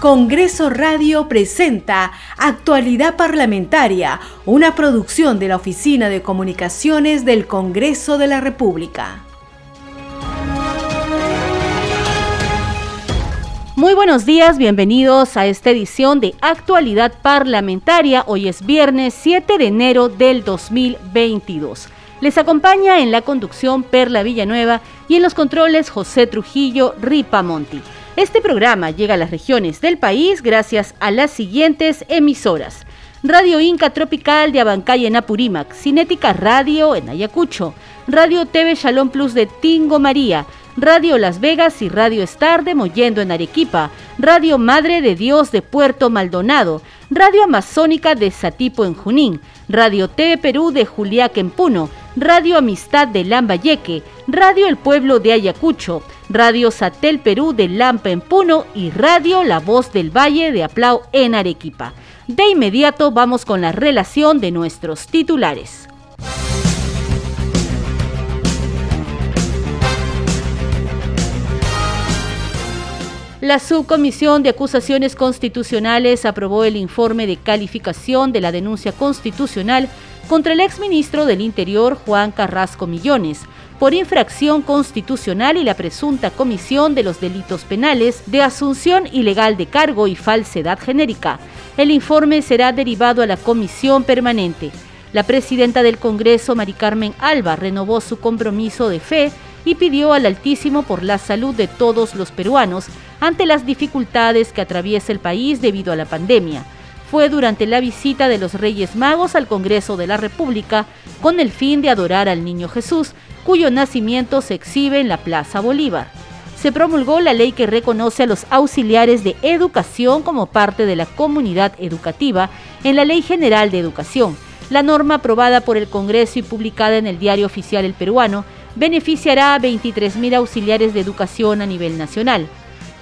Congreso Radio presenta Actualidad Parlamentaria, una producción de la Oficina de Comunicaciones del Congreso de la República. Muy buenos días, bienvenidos a esta edición de Actualidad Parlamentaria. Hoy es viernes 7 de enero del 2022. Les acompaña en la conducción Perla Villanueva y en los controles José Trujillo Ripamonti. Este programa llega a las regiones del país gracias a las siguientes emisoras. Radio Inca Tropical de Abancay en Apurímac, Cinética Radio en Ayacucho, Radio TV Shalom Plus de Tingo María, Radio Las Vegas y Radio Star de Mollendo en Arequipa, Radio Madre de Dios de Puerto Maldonado, Radio Amazónica de Satipo en Junín, Radio TV Perú de Juliac en Puno, Radio Amistad de Lambayeque, Radio El Pueblo de Ayacucho, Radio Satel Perú de Lampa en Puno y Radio La Voz del Valle de Aplau en Arequipa. De inmediato vamos con la relación de nuestros titulares. La Subcomisión de Acusaciones Constitucionales aprobó el informe de calificación de la denuncia constitucional contra el exministro del Interior Juan Carrasco Millones por infracción constitucional y la presunta comisión de los delitos penales de asunción ilegal de cargo y falsedad genérica. El informe será derivado a la comisión permanente. La presidenta del Congreso, Mari Carmen Alba, renovó su compromiso de fe y pidió al Altísimo por la salud de todos los peruanos ante las dificultades que atraviesa el país debido a la pandemia fue durante la visita de los Reyes Magos al Congreso de la República con el fin de adorar al Niño Jesús, cuyo nacimiento se exhibe en la Plaza Bolívar. Se promulgó la ley que reconoce a los auxiliares de educación como parte de la comunidad educativa en la Ley General de Educación. La norma aprobada por el Congreso y publicada en el Diario Oficial El Peruano beneficiará a 23.000 auxiliares de educación a nivel nacional.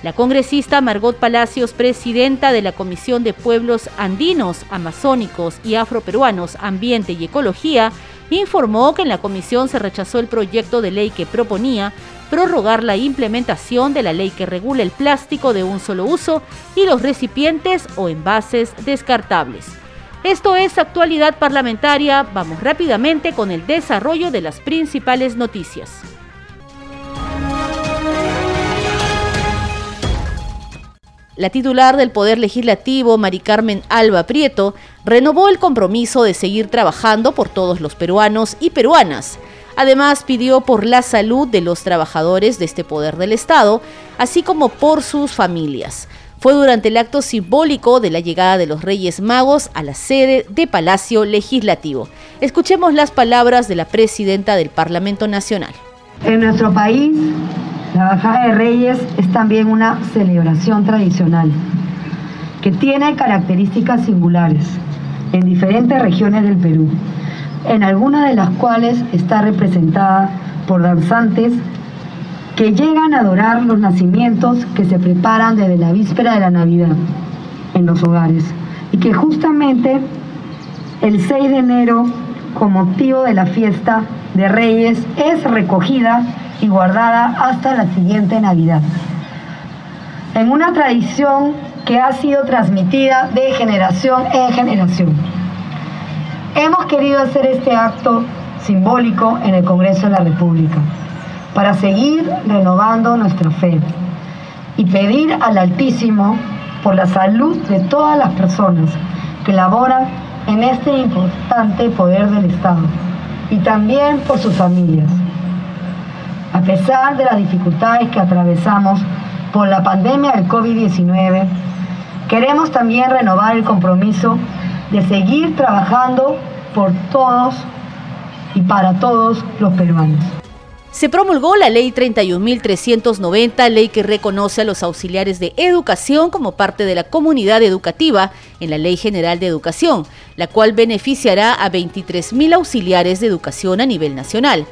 La congresista Margot Palacios, presidenta de la Comisión de Pueblos Andinos, Amazónicos y Afroperuanos, Ambiente y Ecología, informó que en la comisión se rechazó el proyecto de ley que proponía prorrogar la implementación de la ley que regula el plástico de un solo uso y los recipientes o envases descartables. Esto es actualidad parlamentaria. Vamos rápidamente con el desarrollo de las principales noticias. La titular del Poder Legislativo, Mari Carmen Alba Prieto, renovó el compromiso de seguir trabajando por todos los peruanos y peruanas. Además, pidió por la salud de los trabajadores de este poder del Estado, así como por sus familias. Fue durante el acto simbólico de la llegada de los Reyes Magos a la sede de Palacio Legislativo. Escuchemos las palabras de la presidenta del Parlamento Nacional. En nuestro país la bajada de Reyes es también una celebración tradicional que tiene características singulares en diferentes regiones del Perú, en algunas de las cuales está representada por danzantes que llegan a adorar los nacimientos que se preparan desde la víspera de la Navidad en los hogares y que justamente el 6 de enero, con motivo de la fiesta de Reyes, es recogida y guardada hasta la siguiente Navidad. En una tradición que ha sido transmitida de generación en generación. Hemos querido hacer este acto simbólico en el Congreso de la República para seguir renovando nuestra fe y pedir al Altísimo por la salud de todas las personas que laboran en este importante poder del Estado y también por sus familias. A pesar de las dificultades que atravesamos por la pandemia del COVID-19, queremos también renovar el compromiso de seguir trabajando por todos y para todos los peruanos. Se promulgó la Ley 31.390, ley que reconoce a los auxiliares de educación como parte de la comunidad educativa en la Ley General de Educación, la cual beneficiará a 23.000 auxiliares de educación a nivel nacional.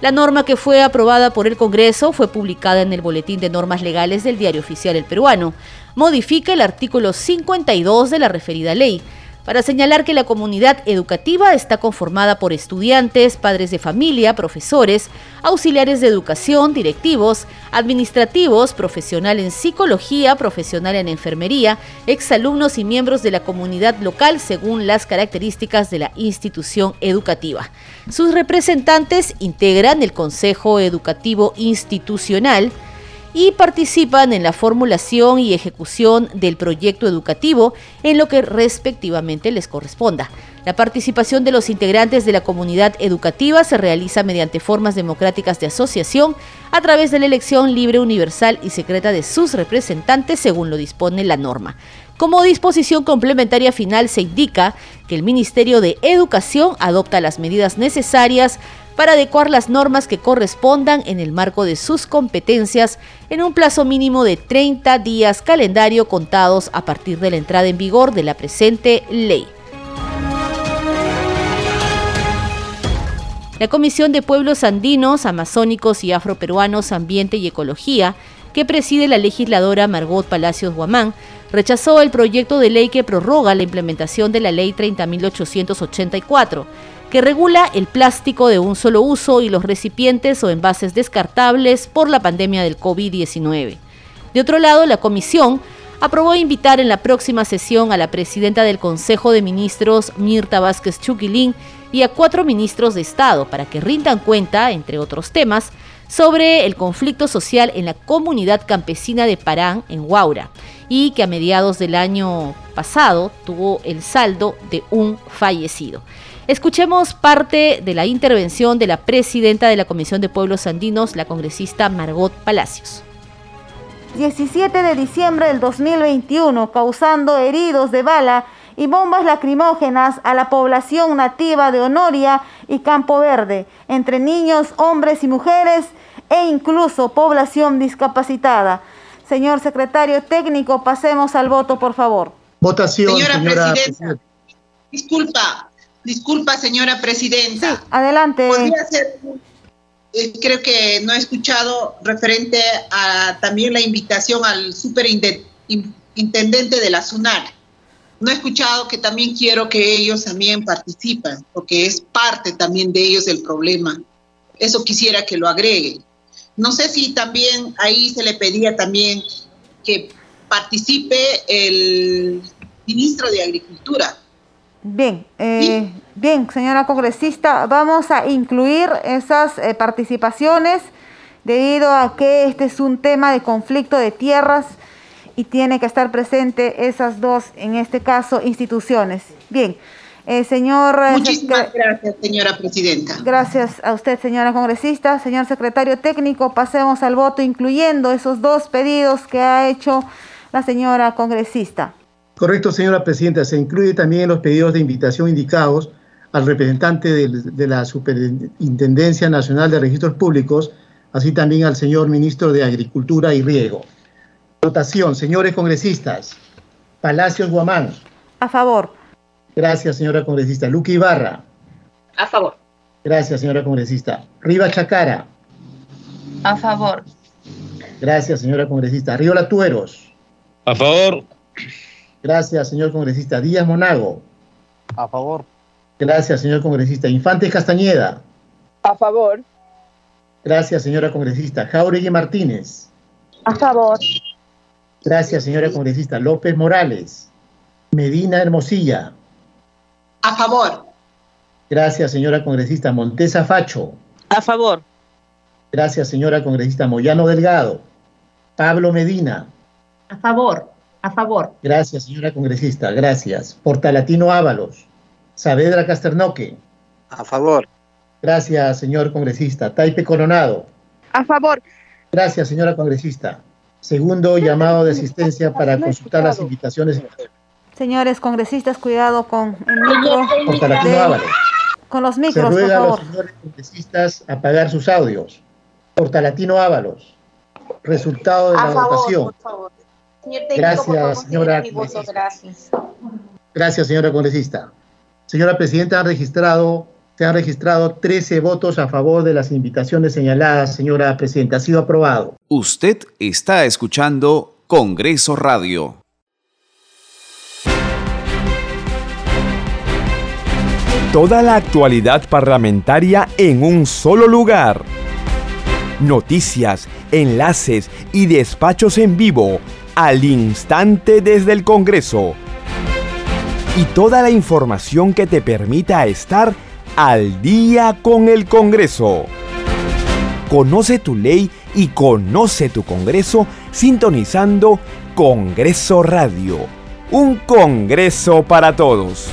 La norma que fue aprobada por el Congreso fue publicada en el Boletín de Normas Legales del Diario Oficial El Peruano. Modifica el artículo 52 de la referida ley. Para señalar que la comunidad educativa está conformada por estudiantes, padres de familia, profesores, auxiliares de educación, directivos, administrativos, profesional en psicología, profesional en enfermería, exalumnos y miembros de la comunidad local según las características de la institución educativa. Sus representantes integran el Consejo Educativo Institucional, y participan en la formulación y ejecución del proyecto educativo en lo que respectivamente les corresponda. La participación de los integrantes de la comunidad educativa se realiza mediante formas democráticas de asociación a través de la elección libre, universal y secreta de sus representantes según lo dispone la norma. Como disposición complementaria final se indica que el Ministerio de Educación adopta las medidas necesarias para adecuar las normas que correspondan en el marco de sus competencias en un plazo mínimo de 30 días calendario contados a partir de la entrada en vigor de la presente ley. La Comisión de Pueblos Andinos, Amazónicos y Afroperuanos, Ambiente y Ecología, que preside la legisladora Margot Palacios Guamán, rechazó el proyecto de ley que prorroga la implementación de la Ley 30.884 que regula el plástico de un solo uso y los recipientes o envases descartables por la pandemia del COVID-19. De otro lado, la comisión aprobó invitar en la próxima sesión a la presidenta del Consejo de Ministros, Mirta Vázquez Chuquilín, y a cuatro ministros de Estado para que rindan cuenta, entre otros temas, sobre el conflicto social en la comunidad campesina de Parán, en Huaura, y que a mediados del año pasado tuvo el saldo de un fallecido. Escuchemos parte de la intervención de la presidenta de la Comisión de Pueblos Andinos, la congresista Margot Palacios. 17 de diciembre del 2021, causando heridos de bala y bombas lacrimógenas a la población nativa de Honoria y Campo Verde, entre niños, hombres y mujeres e incluso población discapacitada. Señor secretario técnico, pasemos al voto, por favor. Votación, señora, presidenta. Disculpa, Disculpa, señora presidenta. adelante. Eh, creo que no he escuchado referente a también la invitación al superintendente de la SUNAR. No he escuchado que también quiero que ellos también participen, porque es parte también de ellos el problema. Eso quisiera que lo agreguen. No sé si también ahí se le pedía también que participe el ministro de Agricultura Bien, eh, bien, señora congresista, vamos a incluir esas eh, participaciones debido a que este es un tema de conflicto de tierras y tiene que estar presente esas dos, en este caso, instituciones. Bien, eh, señor... Muchísimas gracias, señora presidenta. Gracias a usted, señora congresista. Señor secretario técnico, pasemos al voto incluyendo esos dos pedidos que ha hecho la señora congresista. Correcto, señora presidenta. Se incluye también en los pedidos de invitación indicados al representante de, la Superintendencia Nacional de Registros Públicos, así también al señor ministro de Agricultura y Riego. Votación, señores congresistas. Palacios Guamán. A favor. Gracias, señora congresista. Luque Ibarra. A favor. Gracias, señora congresista. Riva Chacara. A favor. Gracias, señora congresista. Río Latueros. A favor. Gracias, señor congresista. Díaz Monago. A favor. Gracias, señor congresista. Infante Castañeda. A favor. Gracias, señora congresista. Jauregui Martínez. A favor. Gracias, señora congresista. López Morales. Medina Hermosilla. A favor. Gracias, señora congresista. Montesa Facho. A favor. Gracias, señora congresista. Moyano Delgado. Pablo Medina. A favor. A favor. Gracias, señora congresista. Gracias. Portalatino Ábalos. Saavedra Casternoque. A favor. Gracias, señor congresista. Taipe Coronado. A favor. Gracias, señora congresista. Segundo llamado de asistencia para consultar las invitaciones. Señores congresistas, cuidado con el micro. Portalatino Ábalos. Con los micros, Se ruega por a los señores congresistas apagar sus audios. Portalatino Ábalos. Resultado de la votación. Por favor. Gracias, señora. Gracias. Gracias, señora congresista. Señora presidenta, han registrado, se han registrado 13 votos a favor de las invitaciones señaladas, señora presidenta. Ha sido aprobado. Usted está escuchando Congreso Radio. Toda la actualidad parlamentaria en un solo lugar. Noticias, enlaces y despachos en vivo al instante desde el Congreso. Y toda la información que te permita estar al día con el Congreso. Conoce tu ley y conoce tu Congreso sintonizando Congreso Radio. Un Congreso para todos.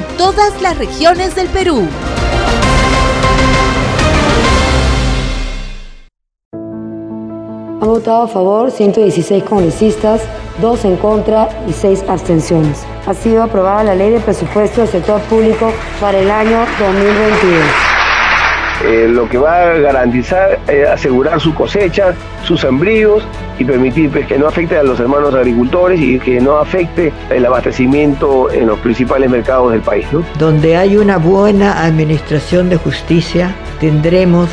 todas las regiones del Perú. Ha votado a favor 116 congresistas, 2 en contra y 6 abstenciones. Ha sido aprobada la ley de presupuesto del sector público para el año 2022. Eh, lo que va a garantizar es asegurar su cosecha, sus sembríos y permitir pues, que no afecte a los hermanos agricultores y que no afecte el abastecimiento en los principales mercados del país. Donde hay una buena administración de justicia, tendremos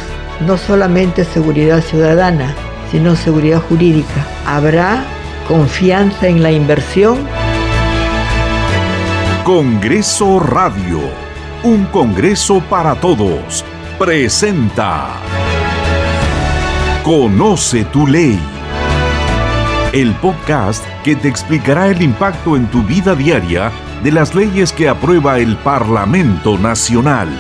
no solamente seguridad ciudadana, sino seguridad jurídica. Habrá confianza en la inversión. Congreso Radio, un Congreso para todos presenta Conoce tu ley. El podcast que te explicará el impacto en tu vida diaria de las leyes que aprueba el Parlamento Nacional.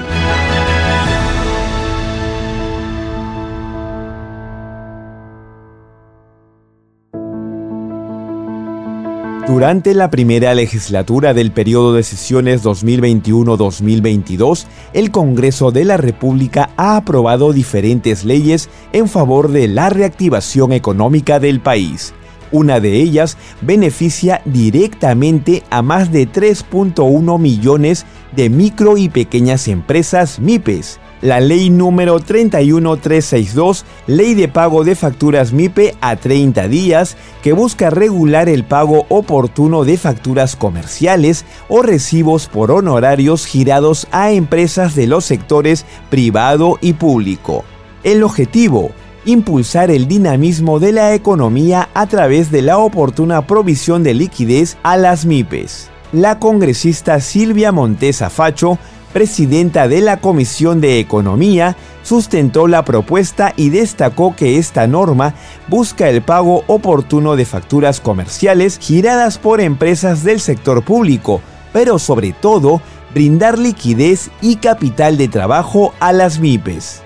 Durante la primera legislatura del periodo de sesiones 2021-2022, el Congreso de la República ha aprobado diferentes leyes en favor de la reactivación económica del país. Una de ellas beneficia directamente a más de 3.1 millones de micro y pequeñas empresas MIPES la ley número 31362, Ley de Pago de Facturas MIPE a 30 días, que busca regular el pago oportuno de facturas comerciales o recibos por honorarios girados a empresas de los sectores privado y público. El objetivo, impulsar el dinamismo de la economía a través de la oportuna provisión de liquidez a las MIPES. La congresista Silvia Montesa Facho presidenta de la Comisión de Economía, sustentó la propuesta y destacó que esta norma busca el pago oportuno de facturas comerciales giradas por empresas del sector público, pero sobre todo brindar liquidez y capital de trabajo a las MIPES.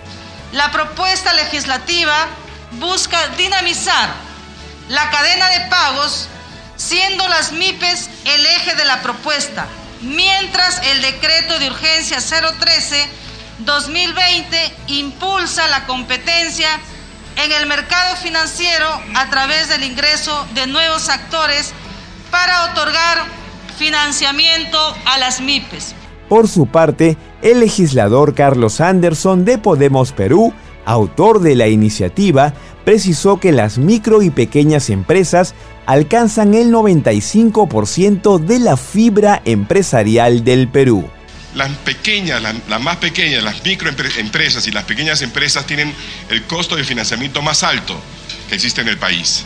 La propuesta legislativa busca dinamizar la cadena de pagos, siendo las MIPES el eje de la propuesta mientras el decreto de urgencia 013-2020 impulsa la competencia en el mercado financiero a través del ingreso de nuevos actores para otorgar financiamiento a las MIPES. Por su parte, el legislador Carlos Anderson de Podemos Perú, autor de la iniciativa, precisó que las micro y pequeñas empresas alcanzan el 95% de la fibra empresarial del Perú. Las pequeñas, las, más pequeñas, las microempresas y las pequeñas empresas tienen el costo de financiamiento más alto que existe en el país.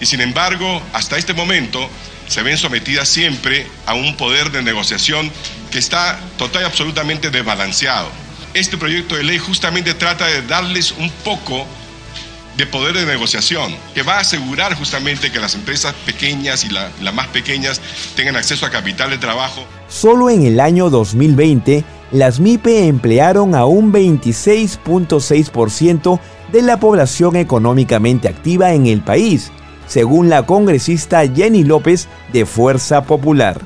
Y sin embargo, hasta este momento se ven sometidas siempre a un poder de negociación que está total y absolutamente desbalanceado. Este proyecto de ley justamente trata de darles un poco de poder de negociación, que va a asegurar justamente que las empresas pequeñas y las más pequeñas tengan acceso a capital de trabajo. Solo en el año 2020, las MIPE emplearon a un 26.6% de la población económicamente activa en el país, según la congresista Jenny López de Fuerza Popular.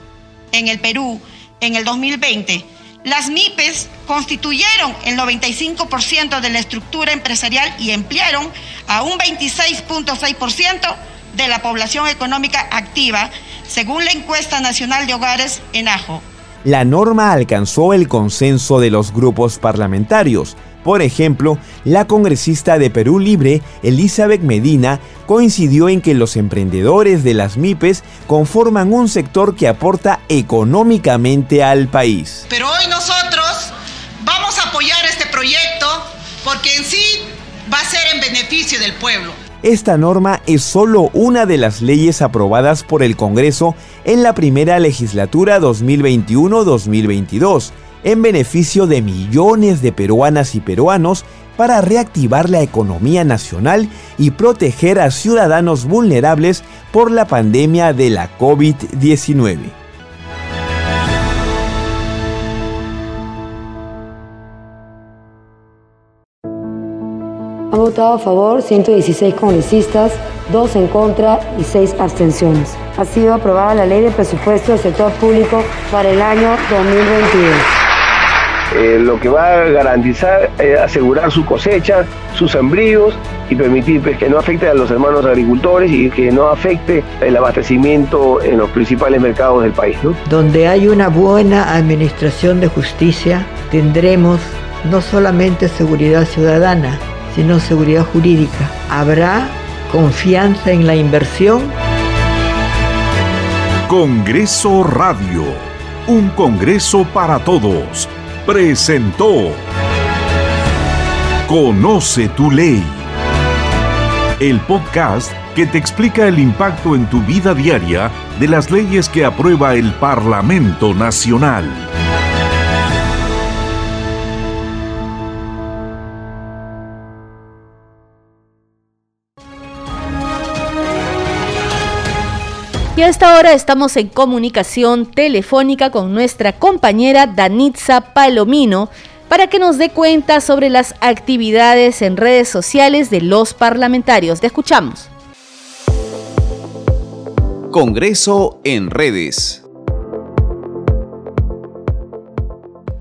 En el Perú, en el 2020, las MIPES constituyeron el 95% de la estructura empresarial y emplearon a un 26.6% de la población económica activa, según la encuesta nacional de hogares en AJO. La norma alcanzó el consenso de los grupos parlamentarios. Por ejemplo, la congresista de Perú Libre, Elizabeth Medina, coincidió en que los emprendedores de las MIPES conforman un sector que aporta económicamente al país. Pero hoy nosotros vamos a apoyar este proyecto porque en sí va a ser en beneficio del pueblo. Esta norma es solo una de las leyes aprobadas por el Congreso en la primera legislatura 2021-2022, en beneficio de millones de peruanas y peruanos para reactivar la economía nacional y proteger a ciudadanos vulnerables por la pandemia de la COVID-19. Han votado a favor 116 congresistas, 2 en contra y 6 abstenciones. Ha sido aprobada la ley de presupuesto del sector público para el año 2022. Eh, lo que va a garantizar, eh, asegurar su cosecha, sus sembríos y permitir pues, que no afecte a los hermanos agricultores y que no afecte el abastecimiento en los principales mercados del país. Donde hay una buena administración de justicia, tendremos no solamente seguridad ciudadana, sino seguridad jurídica. Habrá confianza en la inversión. Congreso Radio, un Congreso para todos, presentó Conoce tu ley, el podcast que te explica el impacto en tu vida diaria de las leyes que aprueba el Parlamento Nacional. Y a esta hora estamos en comunicación telefónica con nuestra compañera Danitza Palomino para que nos dé cuenta sobre las actividades en redes sociales de los parlamentarios. Te escuchamos. Congreso en redes.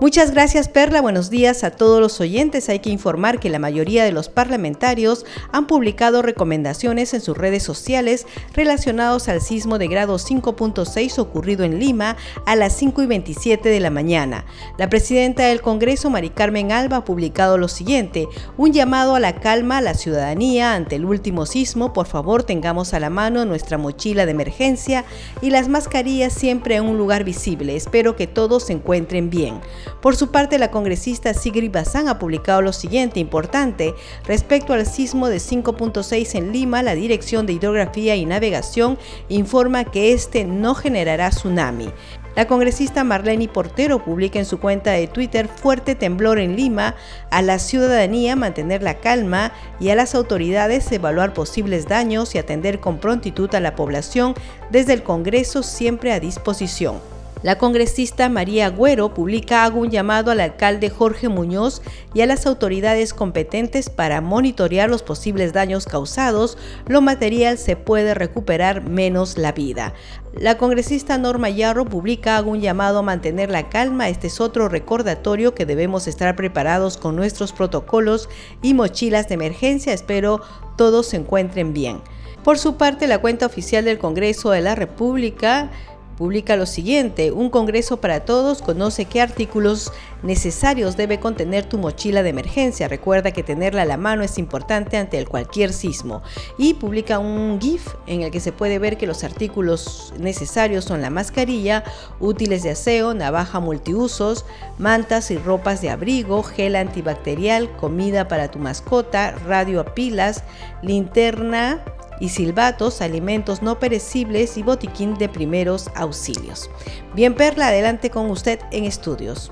Muchas gracias Perla, buenos días a todos los oyentes. Hay que informar que la mayoría de los parlamentarios han publicado recomendaciones en sus redes sociales relacionados al sismo de grado 5.6 ocurrido en Lima a las 5 y 27 de la mañana. La presidenta del Congreso, Mari Carmen Alba, ha publicado lo siguiente, un llamado a la calma a la ciudadanía ante el último sismo. Por favor, tengamos a la mano nuestra mochila de emergencia y las mascarillas siempre en un lugar visible. Espero que todos se encuentren bien. Por su parte, la congresista Sigrid Bazán ha publicado lo siguiente importante. Respecto al sismo de 5.6 en Lima, la Dirección de Hidrografía y Navegación informa que este no generará tsunami. La congresista Marlene Portero publica en su cuenta de Twitter fuerte temblor en Lima, a la ciudadanía mantener la calma y a las autoridades evaluar posibles daños y atender con prontitud a la población desde el Congreso siempre a disposición. La congresista María Agüero publica hago un llamado al alcalde Jorge Muñoz y a las autoridades competentes para monitorear los posibles daños causados. Lo material se puede recuperar menos la vida. La congresista Norma Yarro publica hago un llamado a mantener la calma. Este es otro recordatorio que debemos estar preparados con nuestros protocolos y mochilas de emergencia. Espero todos se encuentren bien. Por su parte, la cuenta oficial del Congreso de la República publica lo siguiente, un Congreso para Todos conoce qué artículos necesarios debe contener tu mochila de emergencia. Recuerda que tenerla a la mano es importante ante cualquier sismo. Y publica un GIF en el que se puede ver que los artículos necesarios son la mascarilla, útiles de aseo, navaja multiusos, mantas y ropas de abrigo, gel antibacterial, comida para tu mascota, radio a pilas, linterna, y silbatos, alimentos no perecibles y botiquín de primeros auxilios. Bien, Perla, adelante con usted en estudios.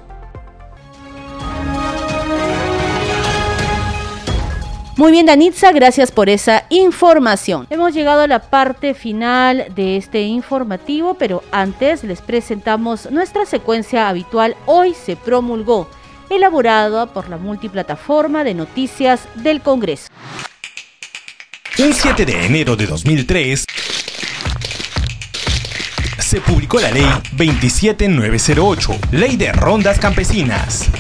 Muy bien, Danitza, gracias por esa información. Hemos llegado a la parte final de este informativo, pero antes les presentamos nuestra secuencia habitual. Hoy se promulgó, elaborada por la multiplataforma de noticias del Congreso. Un 7 de enero de 2003 se publicó la Ley 27908, Ley de Rondas Campesinas.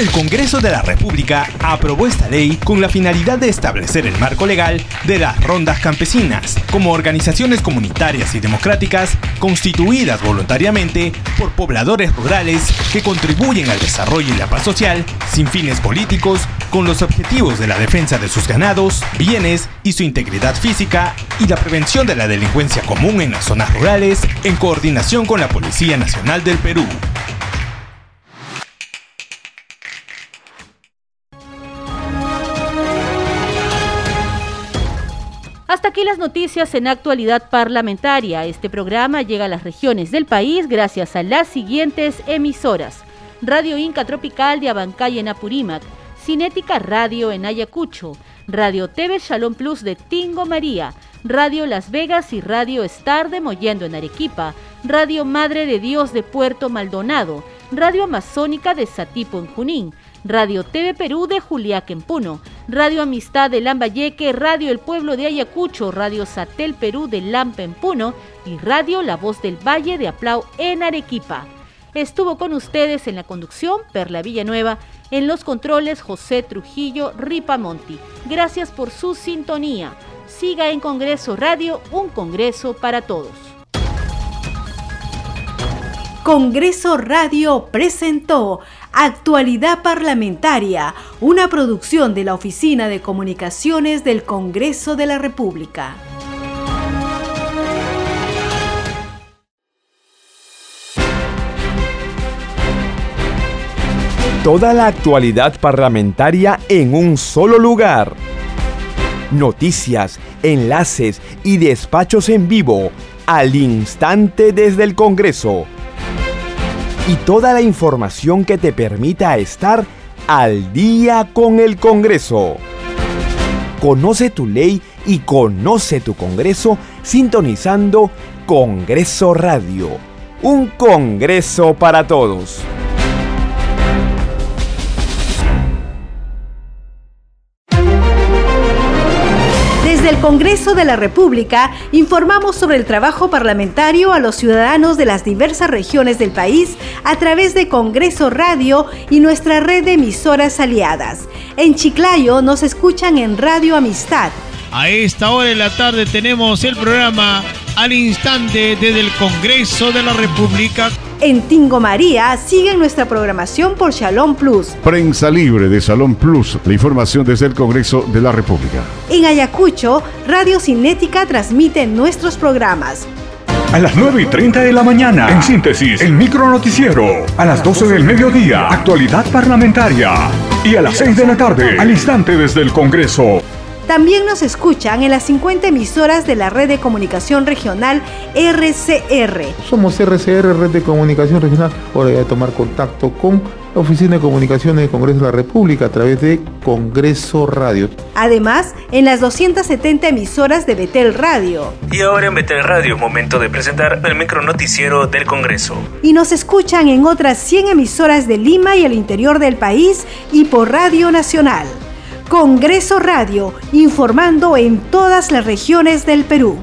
El Congreso de la República aprobó esta ley con la finalidad de establecer el marco legal de las rondas campesinas como organizaciones comunitarias y democráticas constituidas voluntariamente por pobladores rurales que contribuyen al desarrollo y la paz social sin fines políticos con los objetivos de la defensa de sus ganados, bienes y su integridad física y la prevención de la delincuencia común en las zonas rurales en coordinación con la Policía Nacional del Perú. Hasta aquí las noticias en actualidad parlamentaria. Este programa llega a las regiones del país gracias a las siguientes emisoras. Radio Inca Tropical de Abancay en Apurímac, Cinética Radio en Ayacucho, Radio TV Shalom Plus de Tingo María, Radio Las Vegas y Radio Star de Mollendo en Arequipa, Radio Madre de Dios de Puerto Maldonado, Radio Amazónica de Satipo en Junín, Radio TV Perú de Juliaca en Puno, Radio Amistad de Lambayeque, Radio El Pueblo de Ayacucho, Radio Satel Perú de Lampa en Puno y Radio La Voz del Valle de Aplau en Arequipa. Estuvo con ustedes en la conducción Perla Villanueva, en los controles José Trujillo Ripamonti. Gracias por su sintonía. Siga en Congreso Radio, un Congreso para todos. Congreso Radio presentó Actualidad Parlamentaria, una producción de la Oficina de Comunicaciones del Congreso de la República. Toda la actualidad parlamentaria en un solo lugar. Noticias, enlaces y despachos en vivo al instante desde el Congreso y toda la información que te permita estar al día con el Congreso. Conoce tu ley y conoce tu Congreso sintonizando Congreso Radio. Un Congreso para todos. Congreso de la República informamos sobre el trabajo parlamentario a los ciudadanos de las diversas regiones del país a través de Congreso Radio y nuestra red de emisoras aliadas. En Chiclayo nos escuchan en Radio Amistad. A esta hora de la tarde tenemos el programa Al Instante desde el Congreso de la República. En Tingo María siguen nuestra programación por Shalom Plus. Prensa libre de Shalom Plus, la información desde el Congreso de la República. En Ayacucho, Radio Cinética transmite nuestros programas. A las 9 y 30 de la mañana, en síntesis, el micro noticiero. A las 12 del mediodía, actualidad parlamentaria. Y a las 6 de la tarde, al instante desde el Congreso. También nos escuchan en las 50 emisoras de la red de comunicación regional RCR. Somos RCR, Red de Comunicación Regional. Hora de tomar contacto con la Oficina de Comunicaciones del Congreso de la República a través de Congreso Radio. Además, en las 270 emisoras de Betel Radio. Y ahora en Betel Radio, momento de presentar el micronoticiero del Congreso. Y nos escuchan en otras 100 emisoras de Lima y el interior del país y por Radio Nacional. Congreso Radio, informando en todas las regiones del Perú.